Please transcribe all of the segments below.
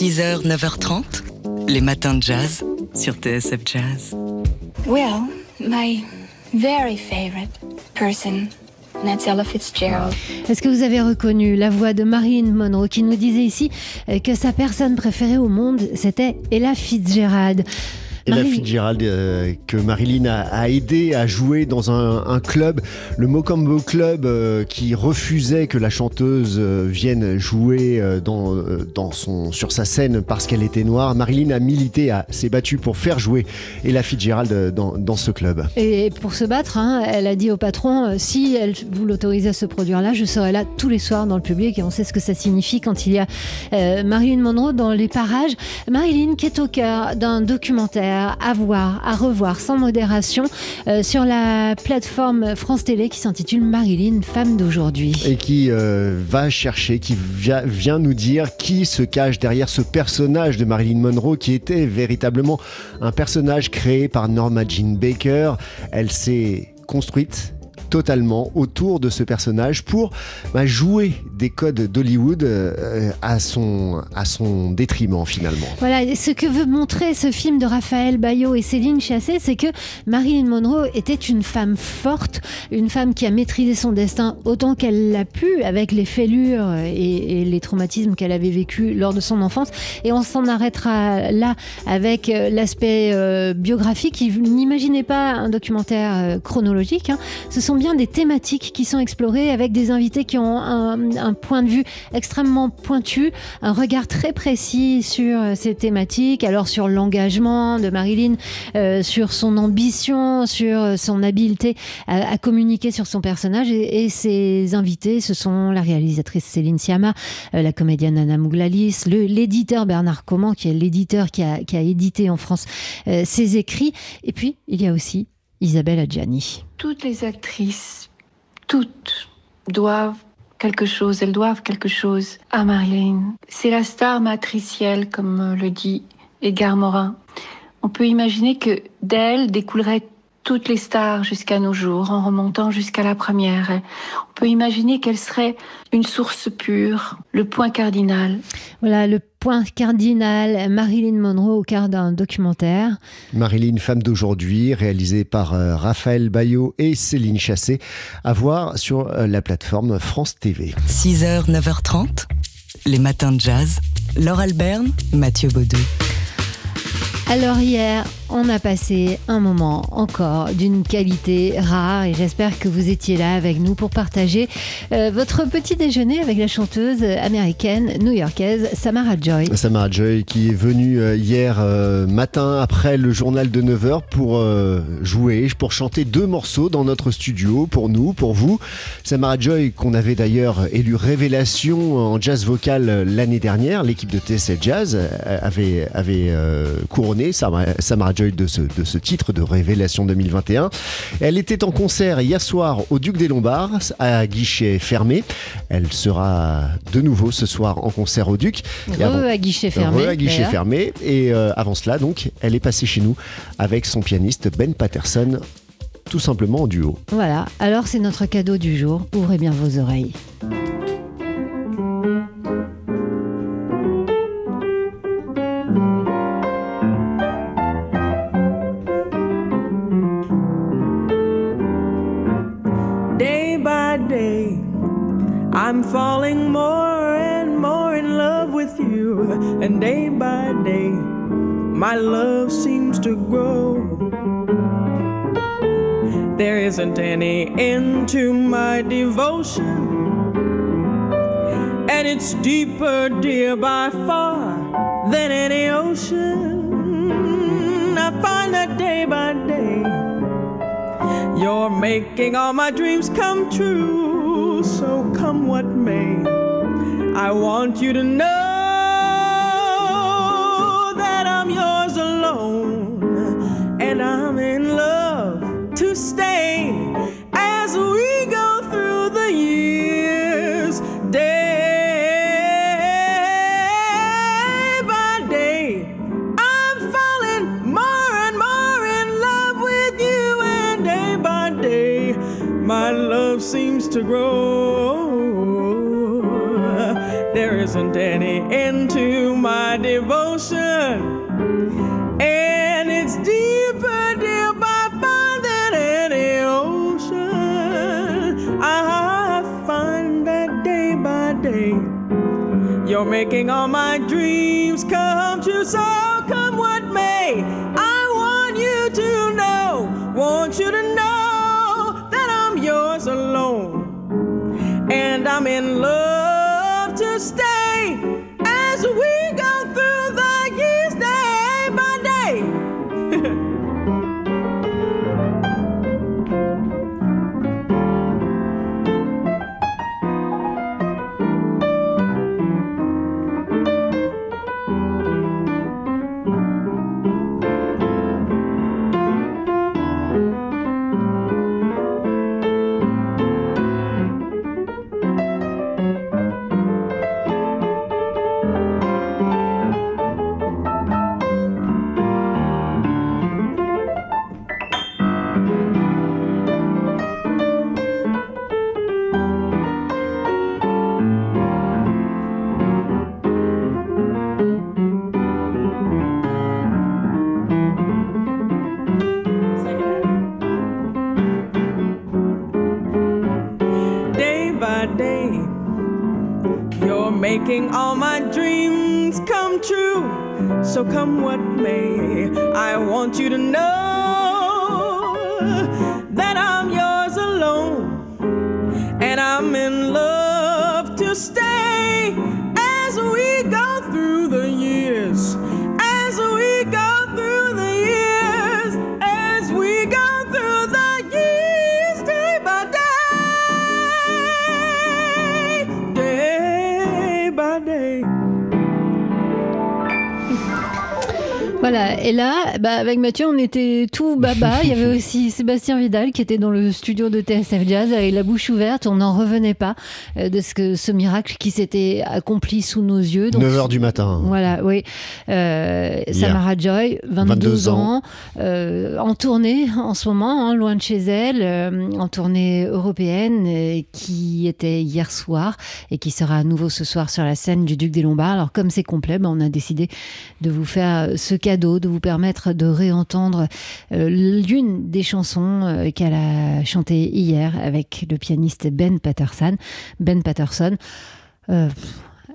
6h, 9h30, les matins de jazz sur TSF Jazz. Well, my very favorite person. Est-ce que vous avez reconnu la voix de Marilyn Monroe qui nous disait ici euh, que sa personne préférée au monde, c'était Ella Fitzgerald? Ella Fitzgerald, euh, que Marilyn a, aidé à jouer dans un, club, le Mocambo Club, euh, qui refusait que la chanteuse euh, vienne jouer dans, dans son, sur sa scène parce qu'elle était noire. Marilyn a milité, s'est battue pour faire jouer Ella Fitzgerald dans, dans ce club. Et pour se battre, hein, elle a dit au patron si elle vous l'autorisez à se produire là, je serai là tous les soirs dans le public et on sait ce que ça signifie quand il y a Marilyn Monroe dans les parages. Marilyn qui est au cœur d'un documentaire à voir, à revoir sans modération euh, sur la plateforme France Télé qui s'intitule Marilyn, femme d'aujourd'hui. Et qui euh, va chercher, qui vient nous dire qui se cache derrière ce personnage de Marilyn Monroe qui était véritablement un personnage créé par Norma Jean Baker. Elle s'est construite totalement autour de ce personnage pour bah, jouer des codes d'Hollywood euh, à, son, à son détriment finalement. Voilà, ce que veut montrer ce film de Raphaël Bayot et Céline Chassé, c'est que Marilyn Monroe était une femme forte, une femme qui a maîtrisé son destin autant qu'elle l'a pu avec les fêlures et, les traumatismes qu'elle avait vécu lors de son enfance. Et on s'en arrêtera là avec euh, l'aspect euh, biographique. N'imaginez pas un documentaire chronologique. Hein. Ce sont bien des thématiques qui sont explorées avec des invités qui ont un, point de vue extrêmement pointu, un regard très précis sur euh, ces thématiques, alors sur l'engagement de Marilyn, euh, sur son ambition, sur euh, son habileté à, communiquer sur son personnage. Et, ces invités, ce sont la réalisatrice Céline Siama, la comédienne Anna Mouglalis, l'éditeur Bernard Comment, qui est l'éditeur qui a, édité en France ses écrits. Et puis, il y a aussi Isabelle Adjani. Toutes les actrices, toutes, doivent quelque chose, elles doivent quelque chose à Marilyn. C'est la star matricielle, comme le dit Edgar Morin. On peut imaginer que d'elle découlerait toutes les stars jusqu'à nos jours, en remontant jusqu'à la première. On peut imaginer qu'elle serait une source pure, le point cardinal. Voilà, le point cardinal, Marilyn Monroe au cœur d'un documentaire. Marilyn, femme d'aujourd'hui, réalisé par euh, Raphaël Bayot et Céline Chassé, à voir sur euh, la plateforme France TV. 6h, 9h30, les matins de jazz. Laure Alberne, Mathieu Baudou. Alors hier, on a passé un moment encore d'une qualité rare et j'espère que vous étiez là avec nous pour partager euh, votre petit déjeuner avec la chanteuse américaine new-yorkaise Samara Joy. Samara Joy qui est venue euh, hier euh, matin après le journal de 9h pour jouer, pour chanter deux morceaux dans notre studio pour nous, pour vous. Samara Joy qu'on avait d'ailleurs élu révélation en jazz vocal l'année dernière, l'équipe de TSL Jazz avait, avait couronné Samara Joy de ce, de ce titre de Révélation 2021. Elle était en concert hier soir au Duc des Lombards à guichet fermé. Elle sera de nouveau ce soir en concert au Duc. Et à guichet fermé. à guichet fermé. Et euh, avant cela, donc, elle est passée chez nous avec son pianiste Ben Patterson, tout simplement en duo. Voilà, alors c'est notre cadeau du jour. Ouvrez bien vos oreilles. And it's deeper, dear, by far than any ocean. I find that day by day, you're making all my dreams come true so come what may. I want you to know that I'm yours alone, and I'm in love to stay my love seems to grow. There isn't any end to my devotion. And it's deeper, dear, by far than any ocean. I find that day by day. You're making all my dreams come true. So come what may, in love et là, bah, avec Mathieu, on était tout baba. Il y avait aussi Sébastien Vidal qui était dans le studio de TSF Jazz avec la bouche ouverte. On n'en revenait pas euh, de ce, que, ce miracle qui s'était accompli sous nos yeux. Donc, 9h du matin. Voilà, oui. Euh. Samara Joy, 22, 22 ans. ans, euh, en tournée en ce moment, hein, loin de chez elle, euh, en tournée européenne, qui était hier soir et qui sera à nouveau ce soir sur la scène du Duc des Lombards. Alors, comme c'est complet, ben, on a décidé de vous faire ce cadeau, de vous permettre de réentendre euh, l'une des chansons euh, qu'elle a chantées hier avec le pianiste Ben Patterson. Ben Patterson. Euh,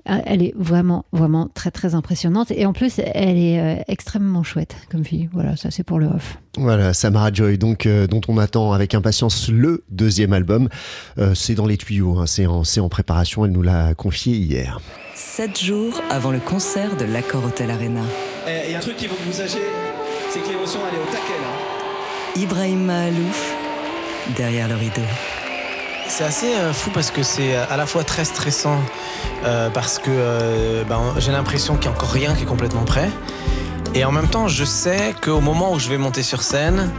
elle est vraiment, vraiment très, très impressionnante. Et en plus, elle est euh, extrêmement chouette comme fille. Voilà, ça c'est pour le off. Voilà, Samara Joy, donc, euh, dont on attend avec impatience le deuxième album. Euh, c'est dans les tuyaux, hein, c'est en, c'est en préparation, elle nous l'a confié hier. Sept jours avant le concert de l'Accord Hotel Arena. Il y a un truc qu'il faut que vous sachiez, c'est que l'émotion elle est au taquet là. Ibrahim Mahalouf, derrière le rideau. C'est assez euh, fou parce que c'est euh, à la fois très stressant euh, parce que euh, ben, j'ai l'impression qu'il n'y a encore rien qui est complètement prêt. Et en même temps, je sais qu'au moment où je vais monter sur scène,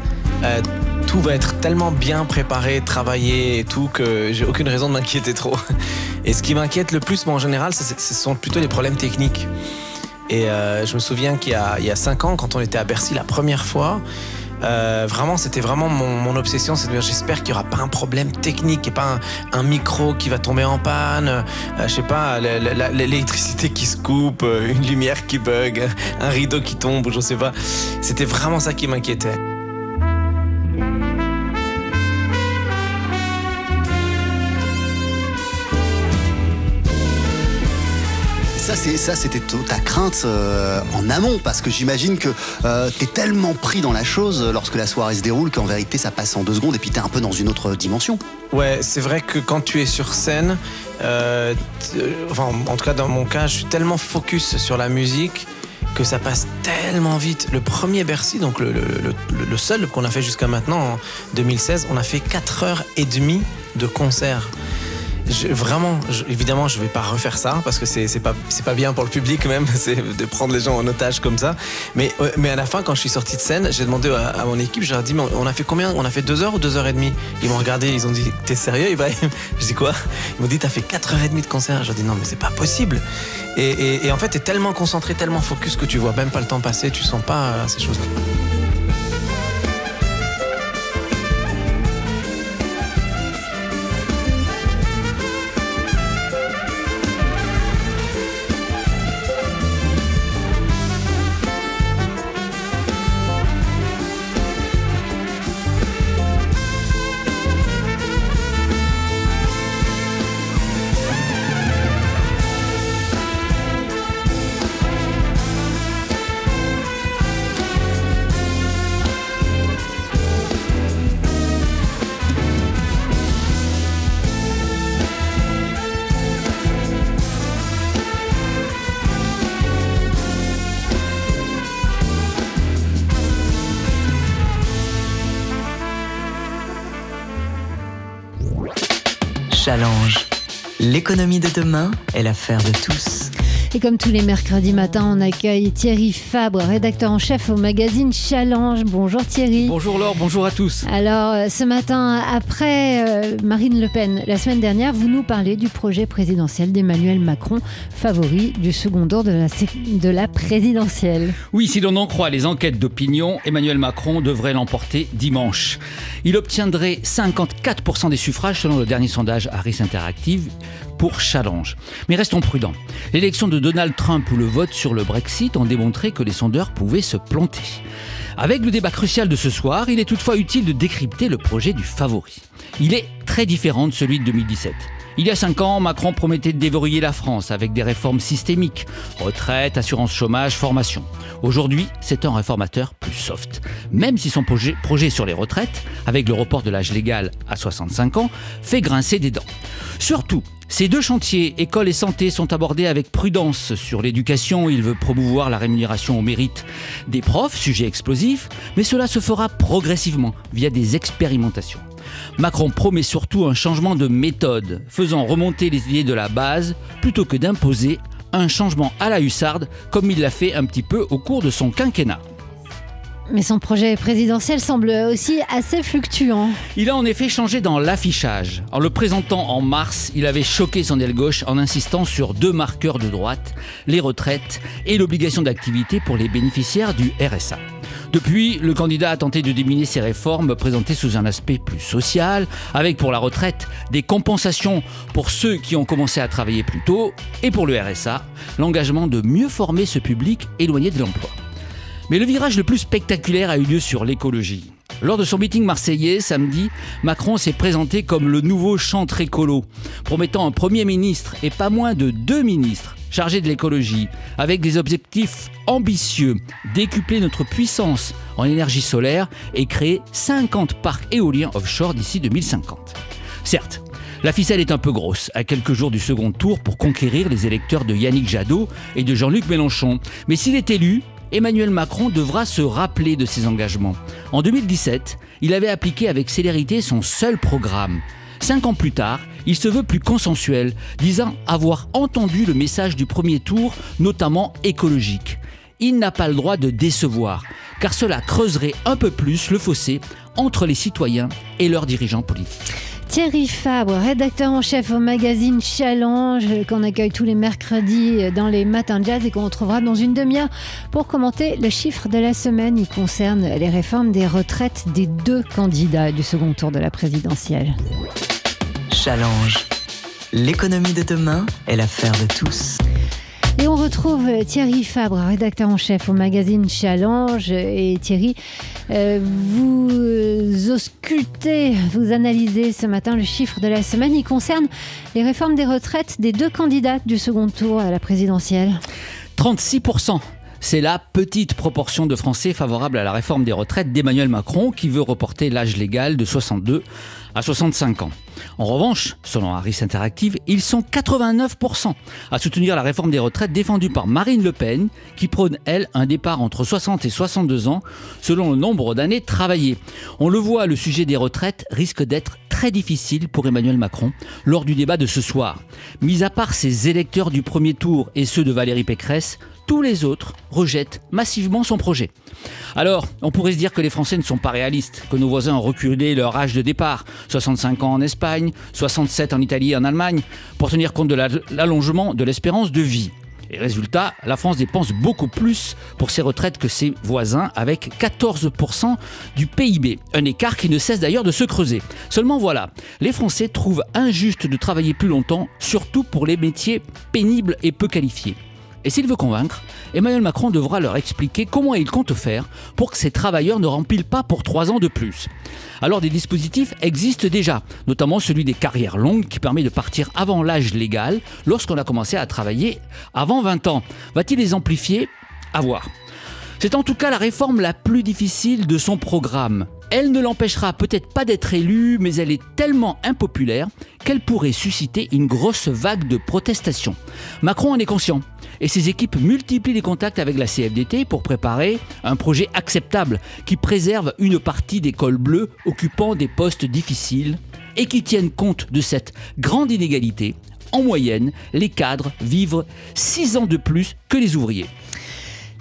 euh, tout va être tellement bien préparé, travaillé et tout que j'ai aucune raison de m'inquiéter trop. Et ce qui m'inquiète le plus, moi en général, c'est- ce sont plutôt les problèmes techniques. Et euh, je me souviens qu'il y a, il y a cinq ans, quand on était à Bercy la première fois, euh, vraiment, c'était vraiment mon, mon obsession, c'est de dire j'espère qu'il n'y aura pas un problème technique et pas un, micro qui va tomber en panne, euh, je sais pas, l'électricité qui se coupe, euh, une lumière qui bug, un rideau qui tombe, je sais pas. C'était vraiment ça qui m'inquiétait. Ça, c'était ta crainte euh, en amont, parce que j'imagine que euh, t'es tellement pris dans la chose euh, lorsque la soirée se déroule qu'en vérité, ça passe en deux secondes et puis t'es un peu dans une autre dimension. Ouais, c'est vrai que quand tu es sur scène, euh, enfin, en tout cas dans mon cas, je suis tellement focus sur la musique que ça passe tellement vite. Le premier Bercy, donc le seul qu'on a fait jusqu'à maintenant en 2016, on a fait 4 heures et demie de concert. Vraiment, évidemment, je vais pas refaire ça parce que c'est pas pas bien pour le public même, c'est de prendre les gens en otage comme ça. Mais euh, mais à la fin, quand je suis sorti de scène, j'ai demandé à, mon équipe, je leur ai dit, mais on a fait combien? On a fait deux heures ou deux heures et demie? Ils m'ont regardé, ils ont dit, t'es sérieux Ibrahim? Je dis quoi? Ils m'ont dit, t'as fait quatre heures et demie de concert. Je leur ai dit, non, mais c'est pas possible. Et, et- et en fait, t'es tellement concentré, tellement focus que tu vois même pas le temps passer, tu sens pas euh, ces choses-là. L'économie de demain est l'affaire de tous. Et comme tous les mercredis matins, on accueille Thierry Fabre, rédacteur en chef au magazine Challenge. Bonjour Thierry. Bonjour Laure, bonjour à tous. Alors, euh, ce matin, après euh, Marine Le Pen, la semaine dernière, vous nous parlez du projet présidentiel d'Emmanuel Macron, favori du second tour de la, de la présidentielle. Oui, si l'on en croit les enquêtes d'opinion, Emmanuel Macron devrait l'emporter dimanche. Il obtiendrait 54% des suffrages selon le dernier sondage Harris Interactive pour Challenge. Mais restons prudents. L'élection de Donald Trump ou le vote sur le Brexit ont démontré que les sondeurs pouvaient se planter. Avec le débat crucial de ce soir, il est toutefois utile de décrypter le projet du favori. Il est très différent de celui de 2017. Il y a cinq ans, Macron promettait de déverrouiller la France avec des réformes systémiques, retraite, assurance chômage, formation. Aujourd'hui, c'est un réformateur plus soft. Même si son projet, projet sur les retraites, avec le report de l'âge légal à 65 ans, fait grincer des dents. Surtout, ces deux chantiers, école et santé, sont abordés avec prudence. Sur l'éducation, il veut promouvoir la rémunération au mérite des profs, sujet explosif, mais cela se fera progressivement via des expérimentations. Macron promet surtout un changement de méthode, faisant remonter les idées de la base plutôt que d'imposer un changement à la hussarde comme il l'a fait un petit peu au cours de son quinquennat. Mais son projet présidentiel semble aussi assez fluctuant. Il a en effet changé dans l'affichage. En le présentant en mars, il avait choqué son aile gauche en insistant sur deux marqueurs de droite, les retraites et l'obligation d'activité pour les bénéficiaires du RSA. Depuis, le candidat a tenté de diminuer ces réformes présentées sous un aspect plus social, avec pour la retraite des compensations pour ceux qui ont commencé à travailler plus tôt, et pour le RSA, l'engagement de mieux former ce public éloigné de l'emploi. Mais le virage le plus spectaculaire a eu lieu sur l'écologie. Lors de son meeting marseillais samedi, Macron s'est présenté comme le nouveau chantre écolo, promettant un Premier ministre et pas moins de deux ministres chargés de l'écologie, avec des objectifs ambitieux, décupler notre puissance en énergie solaire et créer 50 parcs éoliens offshore d'ici 2050. Certes, la ficelle est un peu grosse, à quelques jours du second tour pour conquérir les électeurs de Yannick Jadot et de Jean-Luc Mélenchon. Mais s'il est élu, Emmanuel Macron devra se rappeler de ses engagements. En 2017, il avait appliqué avec célérité son seul programme. Cinq ans plus tard, il se veut plus consensuel, disant avoir entendu le message du premier tour, notamment écologique. Il n'a pas le droit de décevoir, car cela creuserait un peu plus le fossé entre les citoyens et leurs dirigeants politiques. Thierry Fabre, rédacteur en chef au magazine Challenge, qu'on accueille tous les mercredis dans les matins jazz et qu'on retrouvera dans une demi-heure pour commenter le chiffre de la semaine. Il concerne les réformes des retraites des deux candidats du second tour de la présidentielle. Challenge. L'économie de demain est l'affaire de tous. Et on retrouve Thierry Fabre, rédacteur en chef au magazine Challenge. Et Thierry, euh, vous auscultez, vous analysez ce matin le chiffre de la semaine. Il concerne les réformes des retraites des deux candidats du second tour à la présidentielle. 36% c'est la petite proportion de Français favorables à la réforme des retraites d'Emmanuel Macron qui veut reporter l'âge légal de 62 à 65 ans. En revanche, selon Harris Interactive, ils sont 89% à soutenir la réforme des retraites défendue par Marine Le Pen, qui prône, elle, un départ entre 60 et 62 ans, selon le nombre d'années travaillées. On le voit, le sujet des retraites risque d'être très difficile pour Emmanuel Macron lors du débat de ce soir. Mis à part ses électeurs du premier tour et ceux de Valérie Pécresse, tous les autres rejettent massivement son projet. Alors, on pourrait se dire que les Français ne sont pas réalistes, que nos voisins ont reculé leur âge de départ, 65 ans en Espagne, 67 en Italie et en Allemagne, pour tenir compte de l'allongement de l'espérance de vie. Et résultat, la France dépense beaucoup plus pour ses retraites que ses voisins, avec 14% du PIB. Un écart qui ne cesse d'ailleurs de se creuser. Seulement voilà, les Français trouvent injuste de travailler plus longtemps, surtout pour les métiers pénibles et peu qualifiés. Et s'il veut convaincre, Emmanuel Macron devra leur expliquer comment il compte faire pour que ces travailleurs ne remplissent pas pour trois ans de plus. Alors des dispositifs existent déjà, notamment celui des carrières longues qui permet de partir avant l'âge légal lorsqu'on a commencé à travailler avant 20 ans. Va-t-il les amplifier? À voir. C'est en tout cas la réforme la plus difficile de son programme. Elle ne l'empêchera peut-être pas d'être élue, mais elle est tellement impopulaire qu'elle pourrait susciter une grosse vague de protestations. Macron en est conscient et ses équipes multiplient les contacts avec la CFDT pour préparer un projet acceptable qui préserve une partie des cols bleus occupant des postes difficiles et qui tiennent compte de cette grande inégalité. En moyenne, les cadres vivent 6 ans de plus que les ouvriers.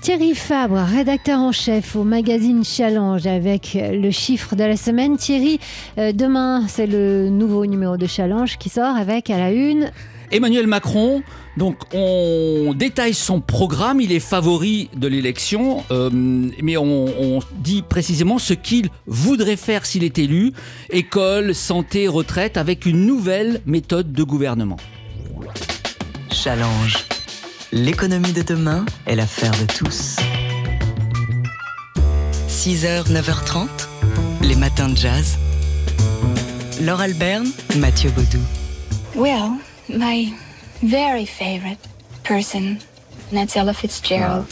Thierry Fabre, rédacteur en chef au magazine Challenge avec le chiffre de la semaine. Thierry, euh, demain c'est le nouveau numéro de Challenge qui sort avec à la une Emmanuel Macron, donc on détaille son programme, il est favori de l'élection, euh, mais on, on dit précisément ce qu'il voudrait faire s'il est élu, école, santé, retraite, avec une nouvelle méthode de gouvernement. Challenge. L'économie de demain est l'affaire de tous. 6h, 9h30, les matins de jazz. Laure Alberne, Mathieu Baudou. Well, my very favorite person, Ella Fitzgerald.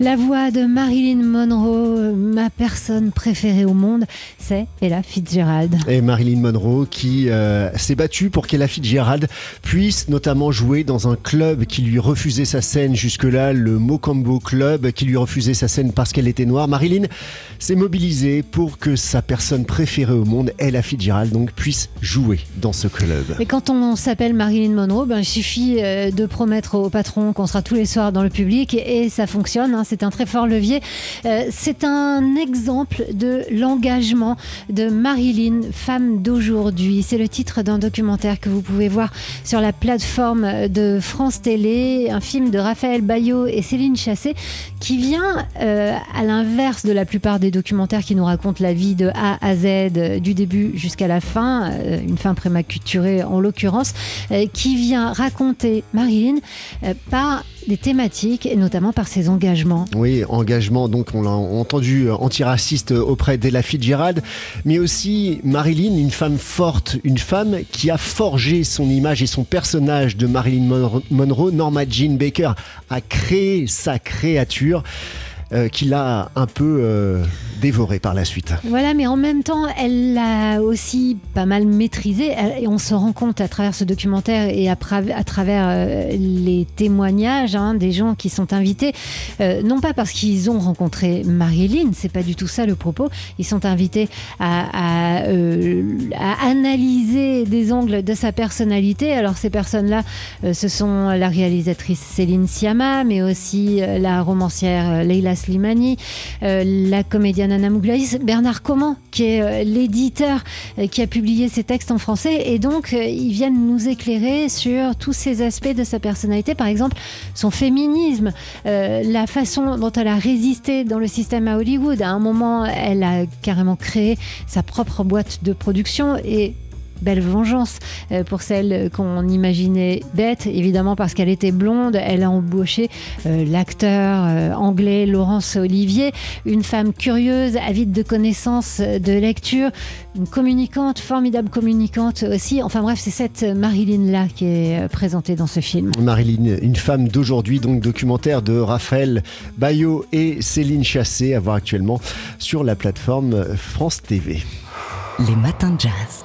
La voix de Marilyn Monroe, ma personne préférée au monde, c'est Ella Fitzgerald. Et Marilyn Monroe qui euh, s'est battue pour qu'Ella Fitzgerald puisse notamment jouer dans un club qui lui refusait sa scène jusque-là, le Mocambo Club, qui lui refusait sa scène parce qu'elle était noire. Marilyn s'est mobilisée pour que sa personne préférée au monde, Ella Fitzgerald, donc puisse jouer dans ce club. Et quand on s'appelle Marilyn Monroe, ben, il suffit euh, de promettre au patron qu'on sera tous les soirs dans le public et, ça fonctionne. hein, c'est un très fort levier. Euh, c'est un exemple de l'engagement de Marilyn, femme d'aujourd'hui. C'est le titre d'un documentaire que vous pouvez voir sur la plateforme de France Télé, un film de Raphaël Bayot et Céline Chassé qui vient euh, à l'inverse de la plupart des documentaires qui nous racontent la vie de A à Z, euh, du début jusqu'à la fin, une fin prématurée en l'occurrence, qui vient raconter Marilyn par des thématiques et notamment par ses engagements. Oui, engagement, donc on l'a entendu, euh, antiraciste auprès d'Ella Fitzgerald, mais aussi Marilyn, une femme forte, une femme qui a forgé son image et son personnage de Marilyn Monro- Monroe. Norma Jean Baker a créé sa créature. euh, qui l'a un peu euh, dévorée par la suite. Voilà, mais en même temps, elle l'a aussi pas mal maîtrisé. Elle- Et on se rend compte à travers ce documentaire et à, travers euh, les témoignages hein, des gens qui sont invités, euh, non pas parce qu'ils ont rencontré Marilyn, c'est pas du tout ça le propos. Ils sont invités à, euh, analyser des angles de sa personnalité. Alors ces personnes-là, euh, ce sont la réalisatrice Céline Sciamma, mais aussi euh, la romancière euh, Leila Slimani, euh, la comédienne Anna Mouglaïs, Bernard Comment, qui est euh, l'éditeur euh, qui a publié ces textes en français. Et donc, euh, ils viennent nous éclairer sur tous ces aspects de sa personnalité. Par exemple, son féminisme, la façon dont elle a résisté dans le système à Hollywood. À un moment, elle a carrément créé sa propre boîte de production et Belle vengeance euh, pour celle qu'on imaginait bête, évidemment parce qu'elle était blonde. Elle a embauché euh, l'acteur euh, anglais Laurence Olivier, une femme curieuse, avide de connaissances, de lecture, une communicante, formidable communicante aussi. Enfin bref, c'est cette Marilyn-là qui est présentée dans ce film. Marilyn, une femme d'aujourd'hui, donc documentaire de Raphaël Bayot et Céline Chassé, à voir actuellement sur la plateforme France TV. Les matins de jazz.